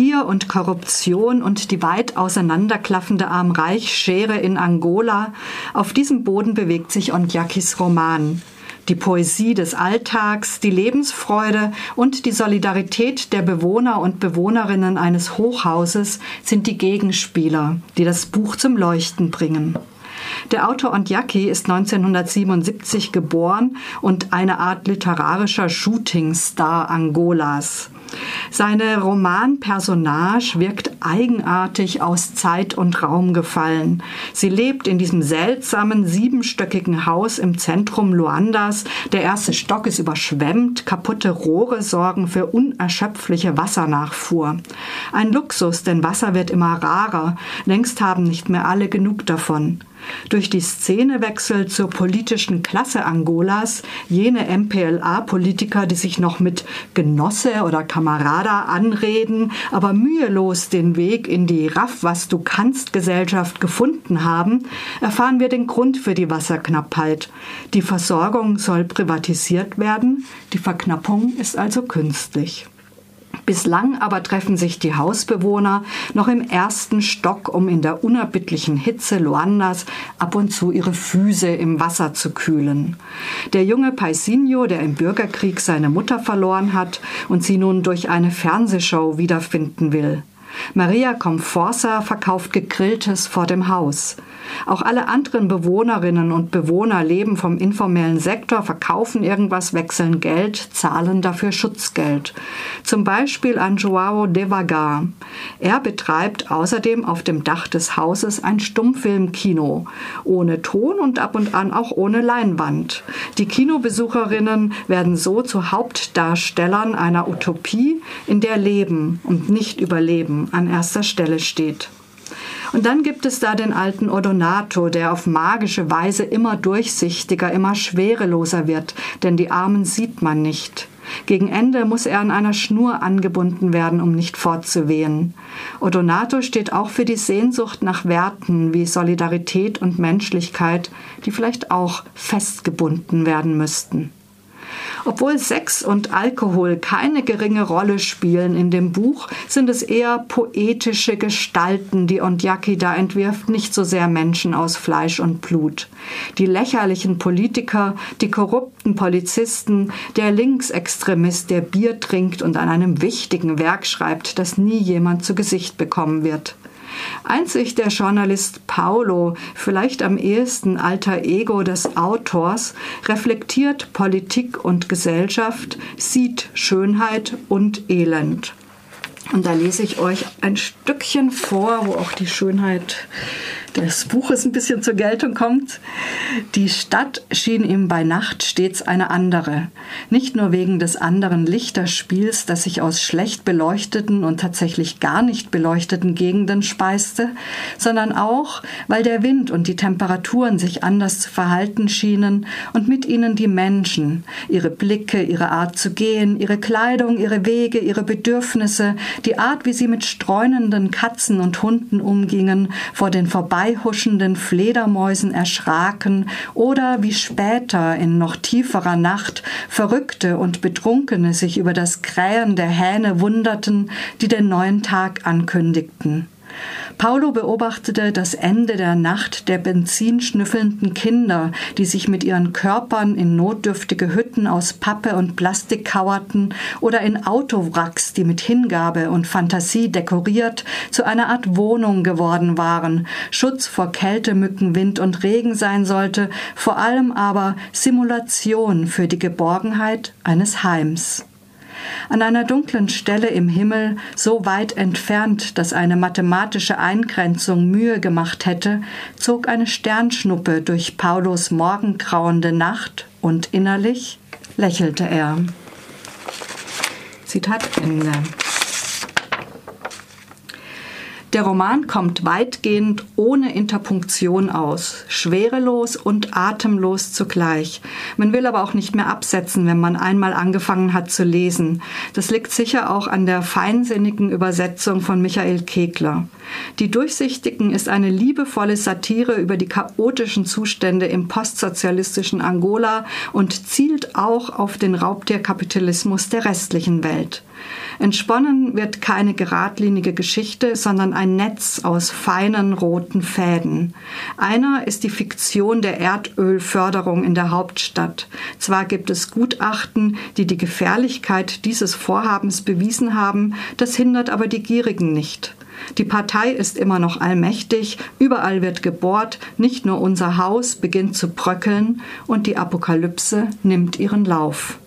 Gier und Korruption und die weit auseinanderklaffende Arm-Reich-Schere in Angola, auf diesem Boden bewegt sich Ondiakis Roman. Die Poesie des Alltags, die Lebensfreude und die Solidarität der Bewohner und Bewohnerinnen eines Hochhauses sind die Gegenspieler, die das Buch zum Leuchten bringen. Der Autor Ondiaki ist 1977 geboren und eine Art literarischer Shootingstar Angolas. Seine Romanpersonage wirkt eigenartig aus Zeit und Raum gefallen. Sie lebt in diesem seltsamen siebenstöckigen Haus im Zentrum Luandas. Der erste Stock ist überschwemmt, kaputte Rohre sorgen für unerschöpfliche Wassernachfuhr. Ein Luxus, denn Wasser wird immer rarer. Längst haben nicht mehr alle genug davon. Durch die Szenewechsel zur politischen Klasse Angolas, jene MPLA-Politiker, die sich noch mit Genosse oder Kamerada anreden, aber mühelos den Weg in die Raff, was du kannst Gesellschaft gefunden haben, erfahren wir den Grund für die Wasserknappheit. Die Versorgung soll privatisiert werden, die Verknappung ist also künstlich. Bislang aber treffen sich die Hausbewohner noch im ersten Stock, um in der unerbittlichen Hitze Luandas ab und zu ihre Füße im Wasser zu kühlen. Der junge Paisinho, der im Bürgerkrieg seine Mutter verloren hat und sie nun durch eine Fernsehshow wiederfinden will. Maria Comforsa verkauft Gegrilltes vor dem Haus. Auch alle anderen Bewohnerinnen und Bewohner leben vom informellen Sektor, verkaufen irgendwas, wechseln Geld, zahlen dafür Schutzgeld. Zum Beispiel an Joao de Vagar. Er betreibt außerdem auf dem Dach des Hauses ein Stummfilmkino. Ohne Ton und ab und an auch ohne Leinwand. Die Kinobesucherinnen werden so zu Hauptdarstellern einer Utopie, in der Leben und nicht Überleben an erster Stelle steht. Und dann gibt es da den alten Odonato, der auf magische Weise immer durchsichtiger, immer schwereloser wird, denn die Armen sieht man nicht. Gegen Ende muss er an einer Schnur angebunden werden, um nicht fortzuwehen. Odonato steht auch für die Sehnsucht nach Werten wie Solidarität und Menschlichkeit, die vielleicht auch festgebunden werden müssten. Obwohl Sex und Alkohol keine geringe Rolle spielen in dem Buch, sind es eher poetische Gestalten, die Ondyaki da entwirft, nicht so sehr Menschen aus Fleisch und Blut. Die lächerlichen Politiker, die korrupten Polizisten, der Linksextremist, der Bier trinkt und an einem wichtigen Werk schreibt, das nie jemand zu Gesicht bekommen wird. Einzig der Journalist Paulo, vielleicht am ehesten alter Ego des Autors, reflektiert Politik und Gesellschaft, sieht Schönheit und Elend. Und da lese ich euch ein Stückchen vor, wo auch die Schönheit des Buches ein bisschen zur Geltung kommt. Die Stadt schien ihm bei Nacht stets eine andere. Nicht nur wegen des anderen Lichterspiels, das sich aus schlecht beleuchteten und tatsächlich gar nicht beleuchteten Gegenden speiste, sondern auch, weil der Wind und die Temperaturen sich anders zu verhalten schienen und mit ihnen die Menschen, ihre Blicke, ihre Art zu gehen, ihre Kleidung, ihre Wege, ihre Bedürfnisse, die Art, wie sie mit streunenden Katzen und Hunden umgingen, vor den vorbei vorbeihuschenden Fledermäusen erschraken oder wie später in noch tieferer Nacht Verrückte und Betrunkene sich über das Krähen der Hähne wunderten, die den neuen Tag ankündigten. Paulo beobachtete das Ende der Nacht der benzinschnüffelnden Kinder, die sich mit ihren Körpern in notdürftige Hütten aus Pappe und Plastik kauerten oder in Autowracks, die mit Hingabe und Fantasie dekoriert zu einer Art Wohnung geworden waren, Schutz vor Kälte, Mücken, Wind und Regen sein sollte, vor allem aber Simulation für die Geborgenheit eines Heims. An einer dunklen Stelle im Himmel, so weit entfernt, dass eine mathematische Eingrenzung Mühe gemacht hätte, zog eine Sternschnuppe durch Paulos morgengrauende Nacht und innerlich lächelte er. Zitat Ende. Der Roman kommt weitgehend ohne Interpunktion aus, schwerelos und atemlos zugleich. Man will aber auch nicht mehr absetzen, wenn man einmal angefangen hat zu lesen. Das liegt sicher auch an der feinsinnigen Übersetzung von Michael Kegler. Die Durchsichtigen ist eine liebevolle Satire über die chaotischen Zustände im postsozialistischen Angola und zielt auch auf den Raubtierkapitalismus der restlichen Welt. Entsponnen wird keine geradlinige Geschichte, sondern ein Netz aus feinen roten Fäden. Einer ist die Fiktion der Erdölförderung in der Hauptstadt. Zwar gibt es Gutachten, die die Gefährlichkeit dieses Vorhabens bewiesen haben, das hindert aber die Gierigen nicht. Die Partei ist immer noch allmächtig, überall wird gebohrt, nicht nur unser Haus beginnt zu bröckeln und die Apokalypse nimmt ihren Lauf.